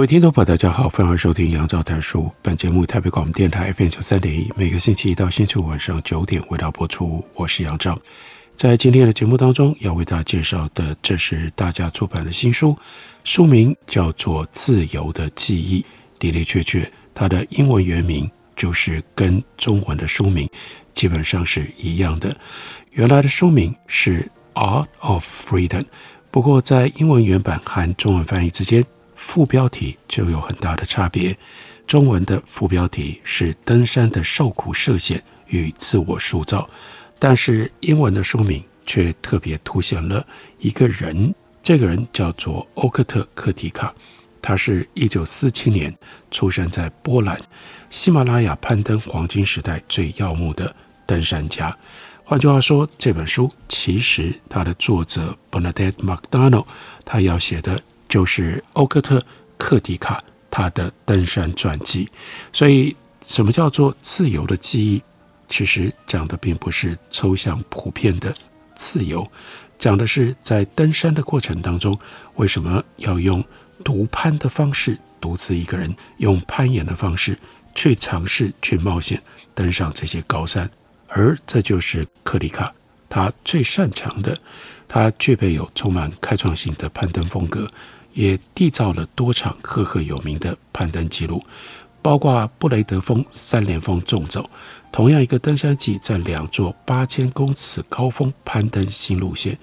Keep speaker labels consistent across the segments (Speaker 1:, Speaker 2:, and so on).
Speaker 1: 各位听众朋友，大家好，欢迎收听杨照谈书。本节目台北广播电台 FM 九三点一，每个星期一到星期五晚上九点为大家播出。我是杨照，在今天的节目当中要为大家介绍的，这是大家出版的新书，书名叫做《自由的记忆》。的的确确，它的英文原名就是跟中文的书名基本上是一样的。原来的书名是《Art of Freedom》，不过在英文原版和中文翻译之间。副标题就有很大的差别。中文的副标题是“登山的受苦涉险与自我塑造”，但是英文的书名却特别凸显了一个人。这个人叫做欧克特·克提卡，他是一九四七年出生在波兰，喜马拉雅攀登黄金时代最耀目的登山家。换句话说，这本书其实他的作者 Bernadette Macdonald 他要写的。就是欧克特·克迪卡他的登山传记，所以什么叫做自由的记忆？其实讲的并不是抽象普遍的自由，讲的是在登山的过程当中，为什么要用独攀的方式，独自一个人用攀岩的方式去尝试去冒险登上这些高山，而这就是克提卡他最擅长的，他具备有充满开创性的攀登风格。也缔造了多场赫赫有名的攀登记录，包括布雷德峰三连峰纵走，同样一个登山季在两座八千公尺高峰攀登新路线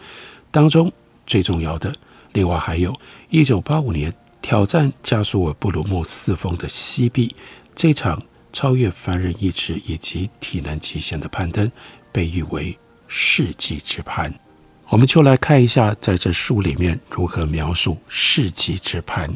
Speaker 1: 当中最重要的，另外还有一九八五年挑战加苏尔布鲁木四峰的西壁，这场超越凡人意志以及体能极限的攀登，被誉为世纪之攀。我们就来看一下，在这书里面如何描述世纪之攀。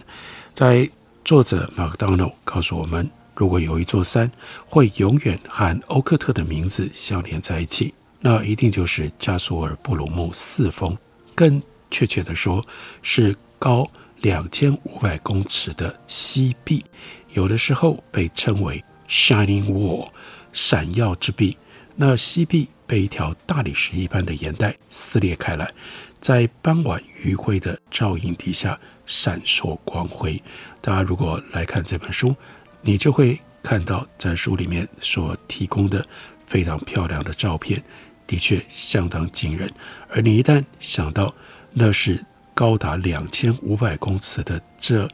Speaker 1: 在作者 mcdonald 告诉我们，如果有一座山会永远和欧克特的名字相连在一起，那一定就是加索尔布鲁木四峰，更确切地说，是高两千五百公尺的西壁，有的时候被称为 Shining Wall，闪耀之壁。那西壁。被一条大理石一般的岩带撕裂开来，在傍晚余晖的照映底下闪烁光辉。大家如果来看这本书，你就会看到在书里面所提供的非常漂亮的照片，的确相当惊人。而你一旦想到那是高达两千五百公尺的这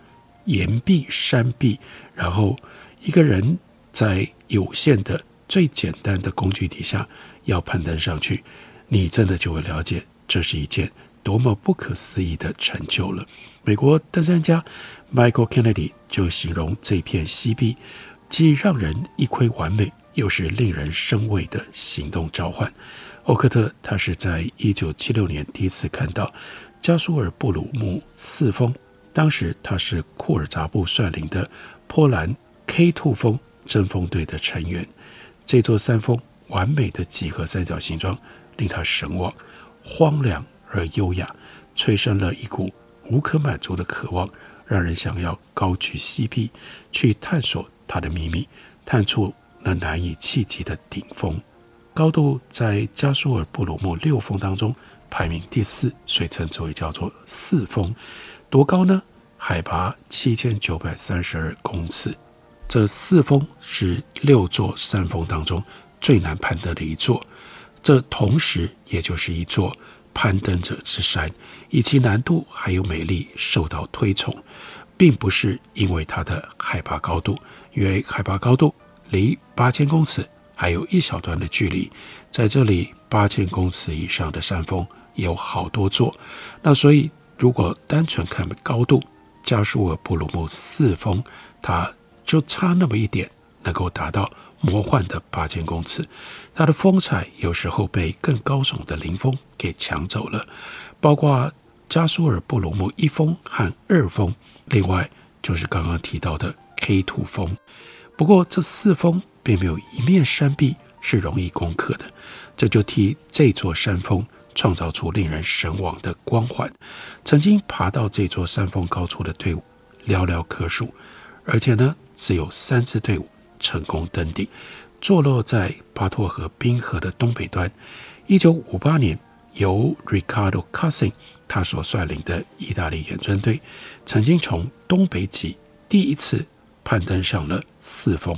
Speaker 1: 岩壁山壁，然后一个人在有限的最简单的工具底下。要攀登上去，你真的就会了解这是一件多么不可思议的成就了。美国登山家 Michael Kennedy 就形容这片西壁，既让人一窥完美，又是令人生畏的行动召唤。欧克特他是在一九七六年第一次看到加苏尔布鲁木四峰，当时他是库尔扎布率领的波兰 K2 峰登峰队的成员，这座山峰。完美的几何三角形状令他神往，荒凉而优雅，催生了一股无可满足的渴望，让人想要高举西壁去探索它的秘密，探出那难以企及的顶峰。高度在加苏尔布鲁木六峰当中排名第四，所以称之为叫做四峰。多高呢？海拔七千九百三十二公尺。这四峰是六座山峰当中。最难攀登的一座，这同时也就是一座攀登者之山，以其难度还有美丽受到推崇，并不是因为它的海拔高度，因为海拔高度离八千公尺还有一小段的距离，在这里八千公尺以上的山峰有好多座，那所以如果单纯看高度，加苏尔布鲁木四峰，它就差那么一点，能够达到。魔幻的八千公尺，它的风采有时候被更高耸的林峰给抢走了。包括加苏尔布鲁木一峰和二峰，另外就是刚刚提到的 K2 峰。不过这四峰并没有一面山壁是容易攻克的，这就替这座山峰创造出令人神往的光环。曾经爬到这座山峰高处的队伍寥寥可数，而且呢，只有三支队伍成功登顶。坐落在巴托河冰河的东北端。一九五八年，由 Ricardo Cassin 他所率领的意大利远征队，曾经从东北极第一次攀登上了四峰。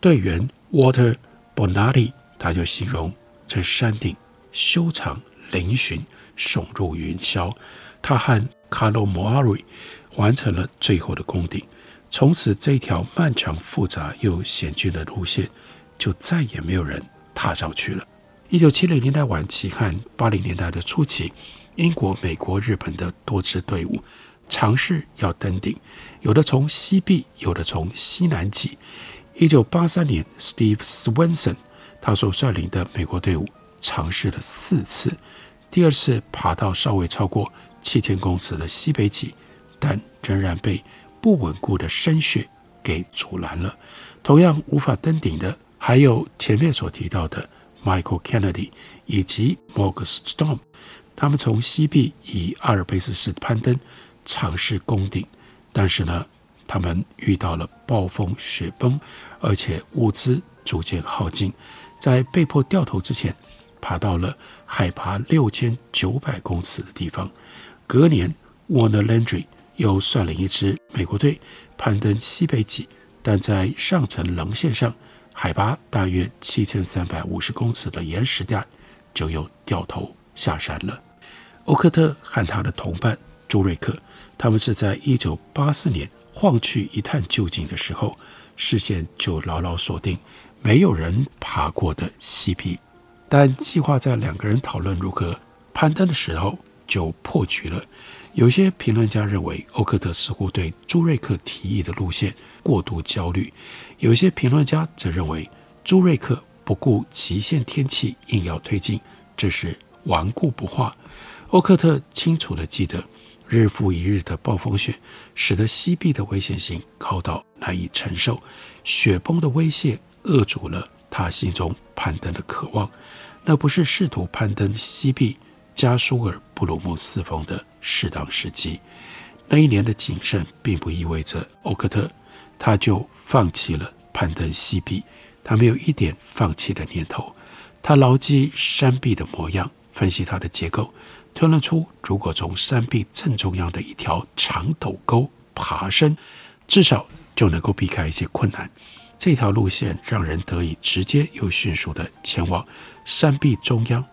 Speaker 1: 队员 Water Bonatti 他就形容这山顶修长嶙峋，耸入云霄。他和 Carlo Mori 完成了最后的攻顶。从此，这条漫长、复杂又险峻的路线。就再也没有人踏上去了。一九七零年代晚期和八零年代的初期，英国、美国、日本的多支队伍尝试要登顶，有的从西壁，有的从西南极。一九八三年，Steve Swenson 他所率领的美国队伍尝试了四次，第二次爬到稍微超过七千公尺的西北极，但仍然被不稳固的深雪给阻拦了。同样无法登顶的。还有前面所提到的 Michael Kennedy 以及 Morgan Storm，他们从西壁以阿尔卑斯式攀登尝试攻顶，但是呢，他们遇到了暴风雪崩，而且物资逐渐耗尽，在被迫掉头之前，爬到了海拔六千九百公尺的地方。隔年，Warner Landry 又率领一支美国队攀登西北极，但在上层棱线上。海拔大约七千三百五十公尺的岩石带，就又掉头下山了。欧克特和他的同伴朱瑞克，他们是在一九八四年晃去一探究竟的时候，视线就牢牢锁定没有人爬过的西壁。但计划在两个人讨论如何攀登的时候，就破局了。有些评论家认为，欧克特似乎对朱瑞克提议的路线过度焦虑；有些评论家则认为，朱瑞克不顾极限天气硬要推进，这是顽固不化。欧克特清楚地记得，日复一日的暴风雪使得西壁的危险性高到难以承受，雪崩的威胁扼住了他心中攀登的渴望。那不是试图攀登西壁。加苏尔布鲁木四峰的适当时机，那一年的谨慎并不意味着欧克特他就放弃了攀登西壁，他没有一点放弃的念头。他牢记山壁的模样，分析它的结构，推论出如果从山壁正中央的一条长陡沟爬升，至少就能够避开一些困难。这条路线让人得以直接又迅速地前往山壁中央。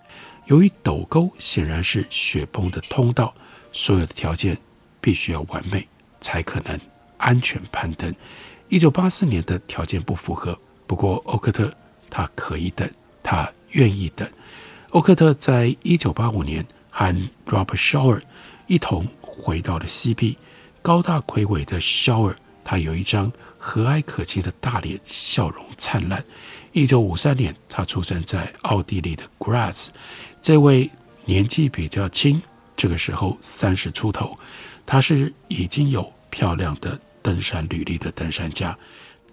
Speaker 1: 由于陡沟显然是雪崩的通道，所有的条件必须要完美，才可能安全攀登。一九八四年的条件不符合，不过欧克特他可以等，他愿意等。欧克特在一九八五年和 Robert s h a w e r 一同回到了西壁，高大魁伟的 s h a w e r 他有一张和蔼可亲的大脸，笑容灿烂。一九五三年，他出生在奥地利的 Graz。这位年纪比较轻，这个时候三十出头，他是已经有漂亮的登山履历的登山家。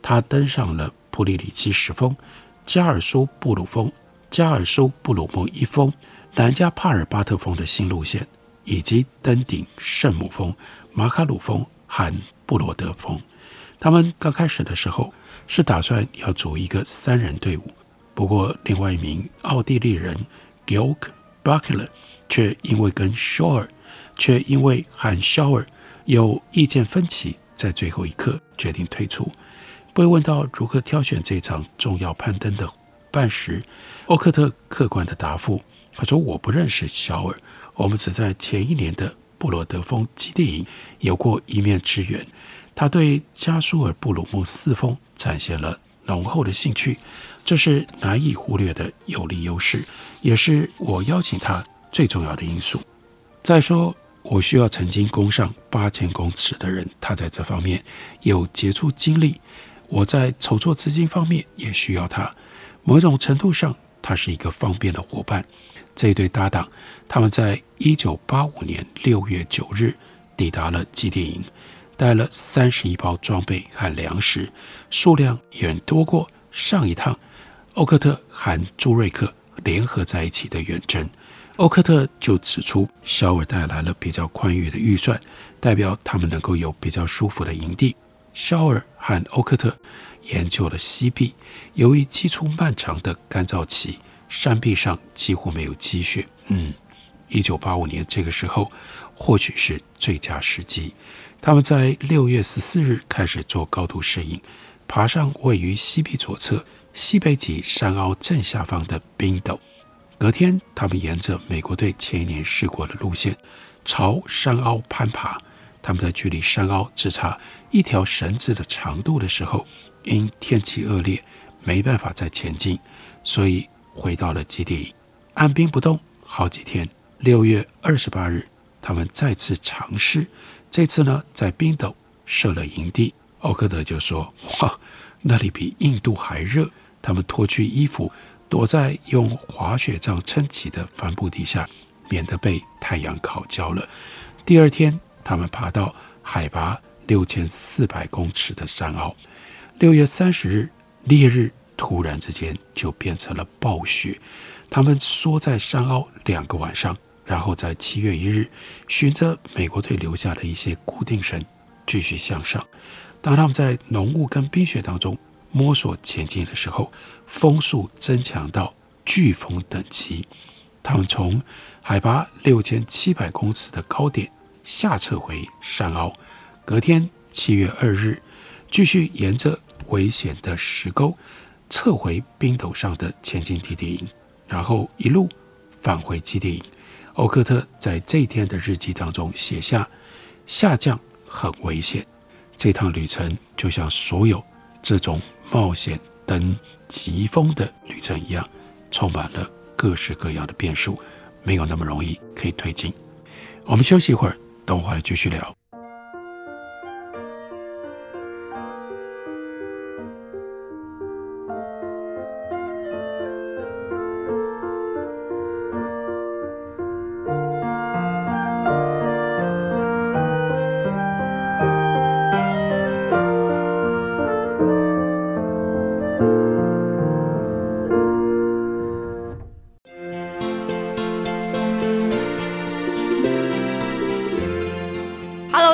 Speaker 1: 他登上了普里里奇十峰、加尔苏布鲁峰、加尔苏布鲁木一峰、南加帕尔巴特峰的新路线，以及登顶圣母峰、马卡鲁峰和布罗德峰。他们刚开始的时候是打算要组一个三人队伍，不过另外一名奥地利人。Gilk Bachler 却因为跟 Shauer 却因为和 Shauer 有意见分歧，在最后一刻决定退出。被问到如何挑选这场重要攀登的伴时，欧克特客观的答复：“他说我不认识 Shauer，我们只在前一年的布罗德峰基地营有过一面之缘。他对加苏尔布鲁木四峰展现了浓厚的兴趣。”这是难以忽略的有利优势，也是我邀请他最重要的因素。再说，我需要曾经攻上八千公尺的人，他在这方面有杰出经历。我在筹措资金方面也需要他。某种程度上，他是一个方便的伙伴。这对搭档，他们在一九八五年六月九日抵达了基地营，带了三十一包装备和粮食，数量远多过上一趟欧克特和朱瑞克联合在一起的远征。欧克特就指出，肖尔带来了比较宽裕的预算，代表他们能够有比较舒服的营地。肖尔和欧克特研究了西壁，由于基础漫长的干燥期，山壁上几乎没有积雪。嗯，一九八五年这个时候或许是最佳时机。他们在六月十四日开始做高度适应，爬上位于西壁左侧西北极山凹正下方的冰斗。隔天，他们沿着美国队前一年试过的路线，朝山凹攀爬。他们在距离山凹只差一条绳子的长度的时候，因天气恶劣，没办法再前进，所以回到了基地，按兵不动好几天。六月二十八日，他们再次尝试，这次呢，在冰斗设了营地。奥克德就说：“哇，那里比印度还热。”他们脱去衣服，躲在用滑雪杖撑起的帆布底下，免得被太阳烤焦了。第二天。他们爬到海拔六千四百公尺的山坳。六月三十日烈日突然之间就变成了暴雪。他们缩在山坳两个晚上，然后在七月一日，循着美国队留下的一些固定绳继续向上。当他们在浓雾跟冰雪当中摸索前进的时候，风速增强到飓风等级。他们从海拔六千七百公尺的高点。下撤回山凹，隔天七月二日，继续沿着危险的石沟撤回冰陡上的前进基地营，然后一路返回基地营。欧克特在这一天的日记当中写下：“下降很危险，这趟旅程就像所有这种冒险登奇峰的旅程一样，充满了各式各样的变数，没有那么容易可以推进。”我们休息一会儿。等会儿继续聊。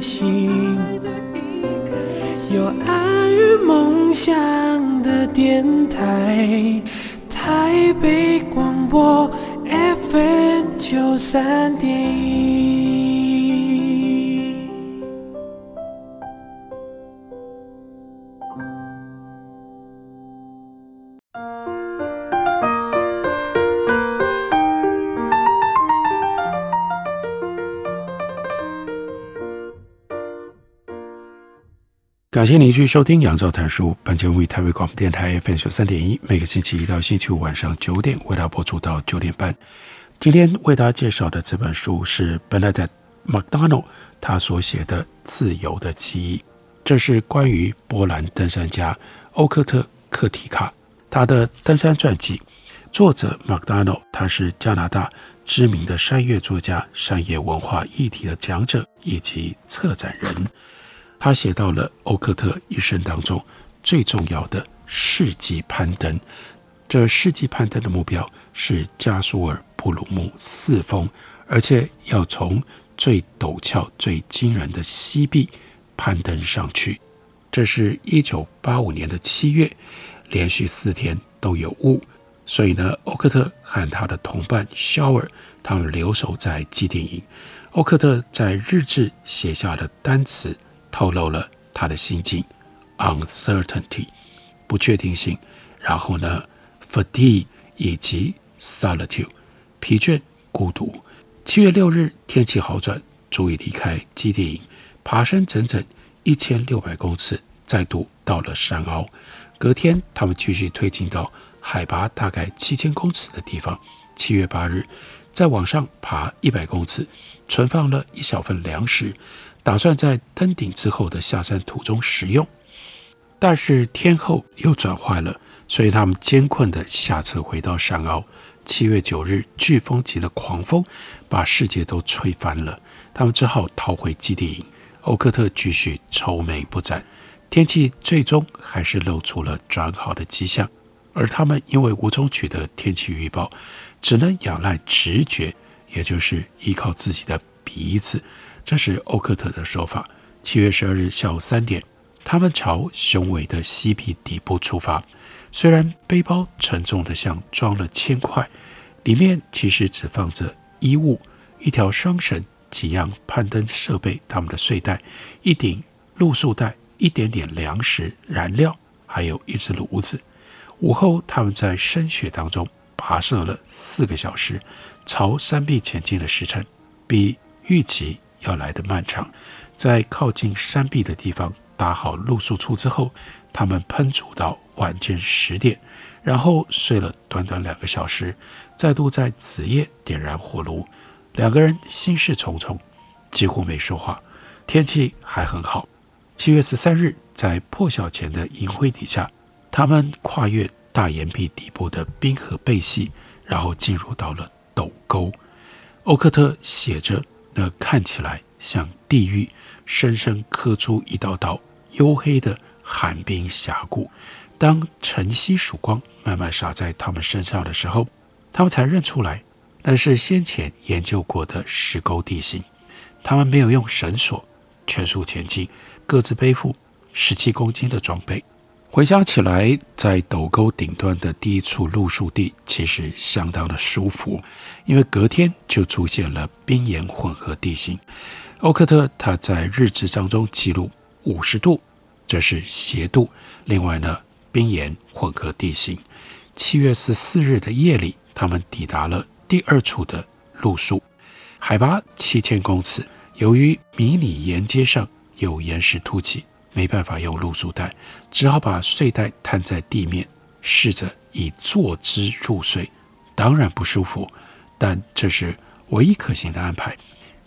Speaker 2: 心，有爱与梦想的电台，台北广播 FM 九三点
Speaker 1: 感谢您继续收听《杨照谈书》，本节目为台北广播电台 FM 九三点一，每个星期一到星期五晚上九点为大家播出到九点半。今天为大家介绍的这本书是 Bernard McDonald 他所写的《自由的记忆》，这是关于波兰登山家欧克特·克提卡他的登山传记。作者 McDonald 他是加拿大知名的山岳作家、山野文化议题的讲者以及策展人。他写到了欧克特一生当中最重要的世纪攀登。这世纪攀登的目标是加苏尔布鲁木四峰，而且要从最陡峭、最惊人的西壁攀登上去。这是一九八五年的七月，连续四天都有雾，所以呢，欧克特和他的同伴肖尔他们留守在基地营。欧克特在日志写下了单词。透露了他的心境，uncertainty，不确定性，然后呢，fatigue 以及 solitude，疲倦、孤独。七月六日，天气好转，足以离开基地营，爬升整整一千六百公尺，再度到了山凹。隔天，他们继续推进到海拔大概七千公尺的地方。七月八日，再往上爬一百公尺，存放了一小份粮食，打算在登顶之后的下山途中食用。但是天候又转坏了，所以他们艰困地下车回到山坳。七月九日，飓风级的狂风把世界都吹翻了，他们只好逃回基地营。欧克特继续愁眉不展，天气最终还是露出了转好的迹象，而他们因为无从取得天气预报，只能仰赖直觉，也就是依靠自己的鼻子。这是欧克特的说法。七月十二日下午三点，他们朝雄伟的西壁底部出发。虽然背包沉重得像装了铅块，里面其实只放着衣物、一条双绳、几样攀登设备、他们的睡袋、一顶露宿袋、一点点粮食、燃料，还有一只炉子。午后，他们在深雪当中跋涉了四个小时，朝山壁前进的时辰比预期要来的漫长。在靠近山壁的地方搭好露宿处之后，他们烹煮到晚间十点，然后睡了短短两个小时，再度在子夜点燃火炉。两个人心事重重，几乎没说话。天气还很好。七月十三日，在破晓前的银辉底下，他们跨越大岩壁底部的冰河背隙，然后进入到了陡沟。欧克特写着那看起来像地狱，深深刻出一道道黝黑的。寒冰峡谷，当晨曦曙光慢慢洒在他们身上的时候，他们才认出来，那是先前研究过的石沟地形。他们没有用绳索，全速前进，各自背负十七公斤的装备。回想起来，在陡沟顶端的第一处露宿地，其实相当的舒服，因为隔天就出现了冰岩混合地形。欧克特他在日志当中记录五十度。这是斜度。另外呢，冰岩混合地形。七月十四日的夜里，他们抵达了第二处的露宿，海拔七千公尺。由于迷你岩阶上有岩石凸起，没办法用露宿袋，只好把睡袋摊在地面，试着以坐姿入睡。当然不舒服，但这是唯一可行的安排。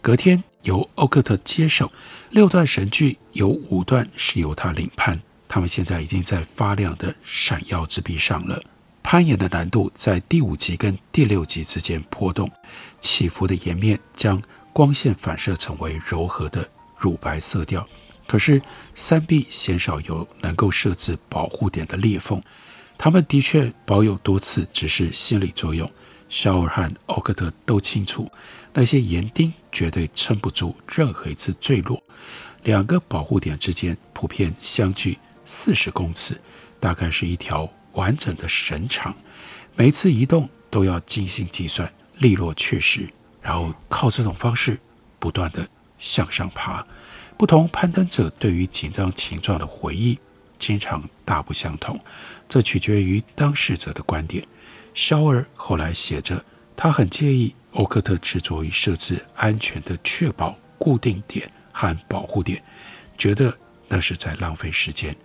Speaker 1: 隔天。由欧克特接手，六段神剧有五段是由他领判。他们现在已经在发亮的闪耀之壁上了。攀岩的难度在第五级跟第六级之间波动，起伏的岩面将光线反射成为柔和的乳白色调。可是三壁鲜少有能够设置保护点的裂缝。他们的确保有多次，只是心理作用。肖尔和奥克特都清楚，那些岩钉绝对撑不住任何一次坠落。两个保护点之间普遍相距四十公尺，大概是一条完整的绳长。每次移动都要精心计算，利落确实，然后靠这种方式不断地向上爬。不同攀登者对于紧张情状的回忆经常大不相同，这取决于当事者的观点。肖尔后来写着，他很介意欧克特执着于设置安全的确保固定点和保护点，觉得那是在浪费时间。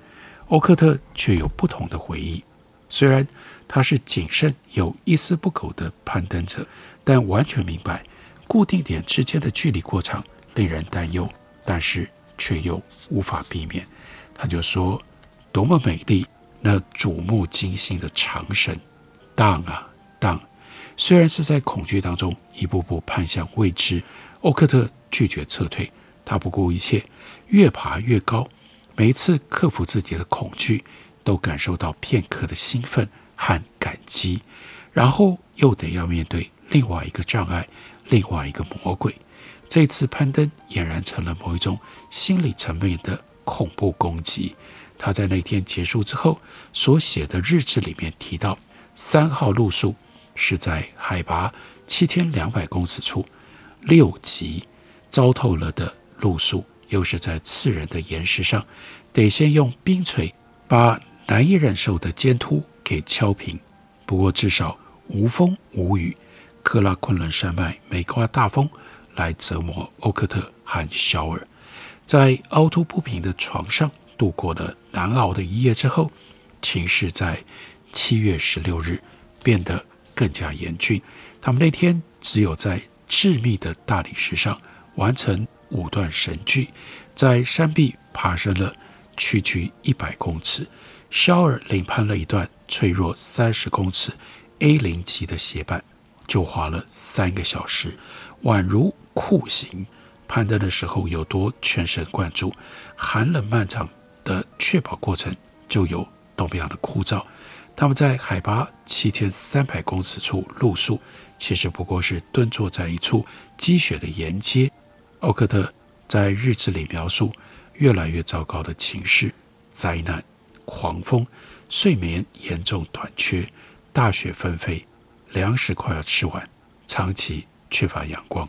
Speaker 1: 欧克特却有不同的回忆，虽然他是谨慎有一丝不苟的攀登者，但完全明白固定点之间的距离过长令人担忧，但是却又无法避免。他就说：“多么美丽，那瞩目惊心的长绳。”荡啊荡，虽然是在恐惧当中一步步攀向未知，欧克特拒绝撤退。他不顾一切，越爬越高。每一次克服自己的恐惧，都感受到片刻的兴奋和感激，然后又得要面对另外一个障碍，另外一个魔鬼。这次攀登俨然成了某一种心理层面的恐怖攻击。他在那天结束之后所写的日志里面提到。三号露宿是在海拔七千两百公尺处，六级糟透了的露宿，又是在刺人的岩石上，得先用冰锤把难以忍受的尖突给敲平。不过至少无风无雨，克拉昆仑山脉没刮大风来折磨欧克特和肖尔。在凹凸不平的床上度过了难熬的一夜之后，情势在七月十六日变得更加严峻。他们那天只有在致密的大理石上完成五段绳锯，在山壁爬升了区区一百公尺。肖尔领攀了一段脆弱三十公尺 A 零级的斜板，就花了三个小时，宛如酷刑。攀登的时候有多全神贯注，寒冷漫长的确保过程就有多么样的枯燥。他们在海拔七千三百公尺处露宿，其实不过是蹲坐在一处积雪的岩阶。欧克特在日志里描述越来越糟糕的情势：灾难、狂风、睡眠严重短缺、大雪纷飞、粮食快要吃完、长期缺乏阳光。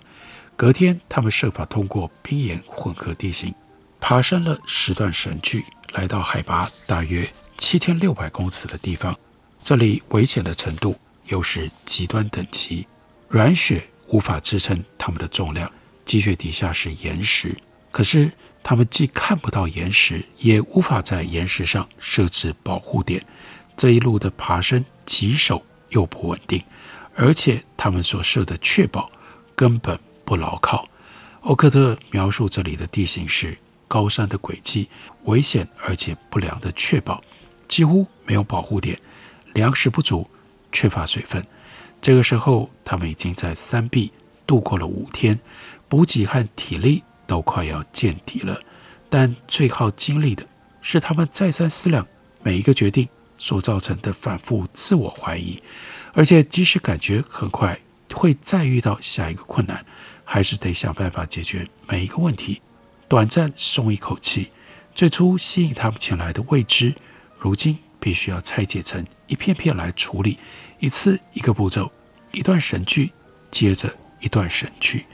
Speaker 1: 隔天，他们设法通过冰岩混合地形，爬升了十段绳距，来到海拔大约七千六百公尺的地方。这里危险的程度又是极端等级，软雪无法支撑他们的重量，积雪底下是岩石。可是他们既看不到岩石，也无法在岩石上设置保护点。这一路的爬升棘手又不稳定，而且他们所设的确保根本。不牢靠。欧克特描述这里的地形是高山的轨迹，危险而且不良的确保，几乎没有保护点，粮食不足，缺乏水分。这个时候，他们已经在山壁度过了五天，补给和体力都快要见底了。但最耗精力的是他们再三思量每一个决定所造成的反复自我怀疑，而且即使感觉很快会再遇到下一个困难。还是得想办法解决每一个问题，短暂松一口气。最初吸引他们前来的未知，如今必须要拆解成一片片来处理，一次一个步骤，一段神剧接着一段神剧。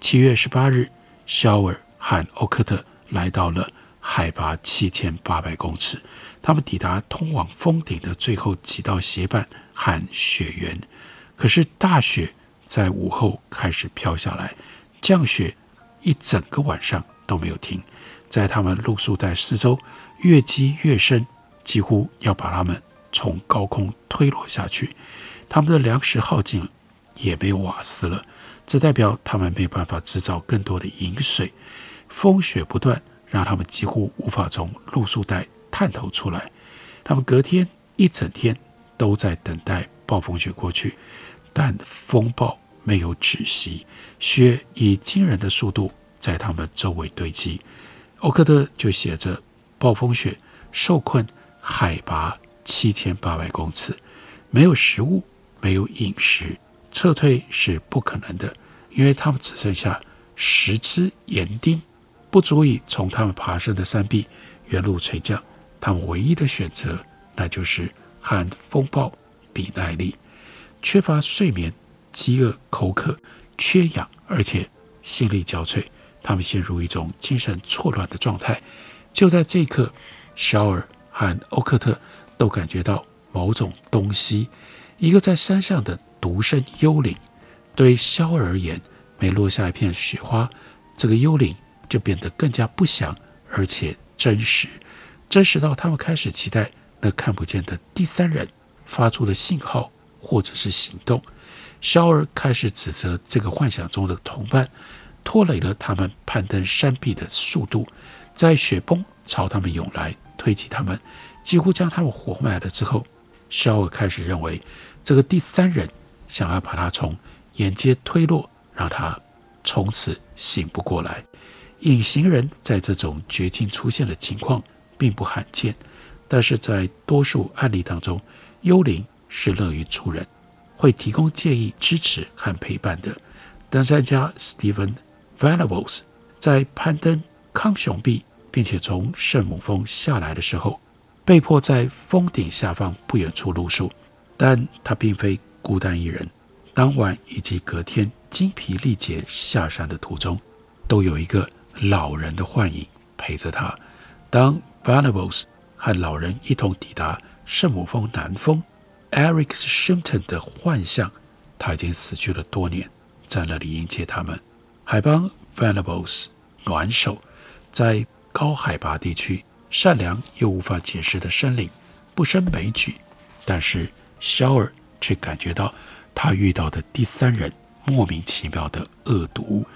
Speaker 1: 七月十八日，肖尔和欧克特来到了海拔七千八百公尺，他们抵达通往峰顶的最后几道斜板和雪原，可是大雪。在午后开始飘下来，降雪一整个晚上都没有停。在他们露宿带四周越积越深，几乎要把他们从高空推落下去。他们的粮食耗尽，也没有瓦斯了，这代表他们没有办法制造更多的饮水。风雪不断，让他们几乎无法从露宿带探头出来。他们隔天一整天都在等待暴风雪过去。但风暴没有止息，雪以惊人的速度在他们周围堆积。欧克特就写着：“暴风雪受困海拔七千八百公尺，没有食物，没有饮食，撤退是不可能的，因为他们只剩下十只岩钉，不足以从他们爬升的山壁原路垂降。他们唯一的选择，那就是和风暴比耐力。”缺乏睡眠，饥饿、口渴、缺氧，而且心力交瘁，他们陷入一种精神错乱的状态。就在这一刻，肖尔和欧克特都感觉到某种东西，一个在山上的独身幽灵。对肖尔而言，每落下一片雪花，这个幽灵就变得更加不祥，而且真实，真实到他们开始期待那看不见的第三人发出的信号。或者是行动，肖尔开始指责这个幻想中的同伴拖累了他们攀登山壁的速度，在雪崩朝他们涌来，推挤他们，几乎将他们活埋了之后，肖尔开始认为这个第三人想要把他从岩阶推落，让他从此醒不过来。隐形人在这种绝境出现的情况并不罕见，但是在多数案例当中，幽灵。是乐于助人，会提供建议、支持和陪伴的。登山家 Stephen Venables 在攀登康雄壁，并且从圣母峰下来的时候，被迫在峰顶下方不远处露宿。但他并非孤单一人，当晚以及隔天精疲力竭下山的途中，都有一个老人的幻影陪着他。当 Venables 和老人一同抵达圣母峰南峰。Eric Shimpton 的幻象他已经死去了多年，在那里迎接他们。海邦 Venables 暖手，在高海拔地区，善良又无法解释的生灵，不胜枚举。但是肖尔却感觉到他遇到的第三人莫名其妙的恶毒，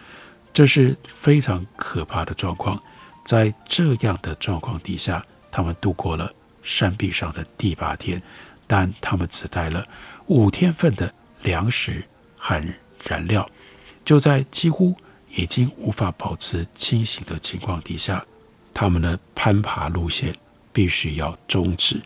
Speaker 1: 这是非常可怕的状况。在这样的状况底下，他们度过了山壁上的第八天，但他们只带了五天份的粮食和燃料。就在几乎已经无法保持清醒的情况底下，他们的攀爬路线必须要终止。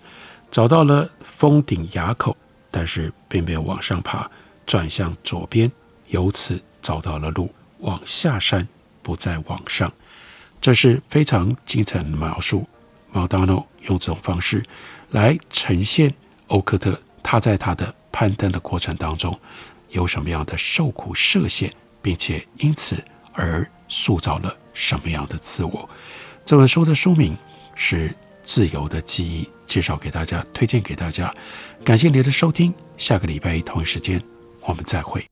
Speaker 1: 找到了峰顶垭口，但是并没有往上爬，转向左边，由此找到了路往下山，不再往上。这是非常精彩的描述。麦当劳用这种方式来呈现欧克特他在他的攀登的过程当中有什么样的受苦涉险，并且因此而塑造了什么样的自我。这本书的书名是《自由的记忆》，介绍给大家，推荐给大家。感谢您的收听，下个礼拜一同一时间我们再会。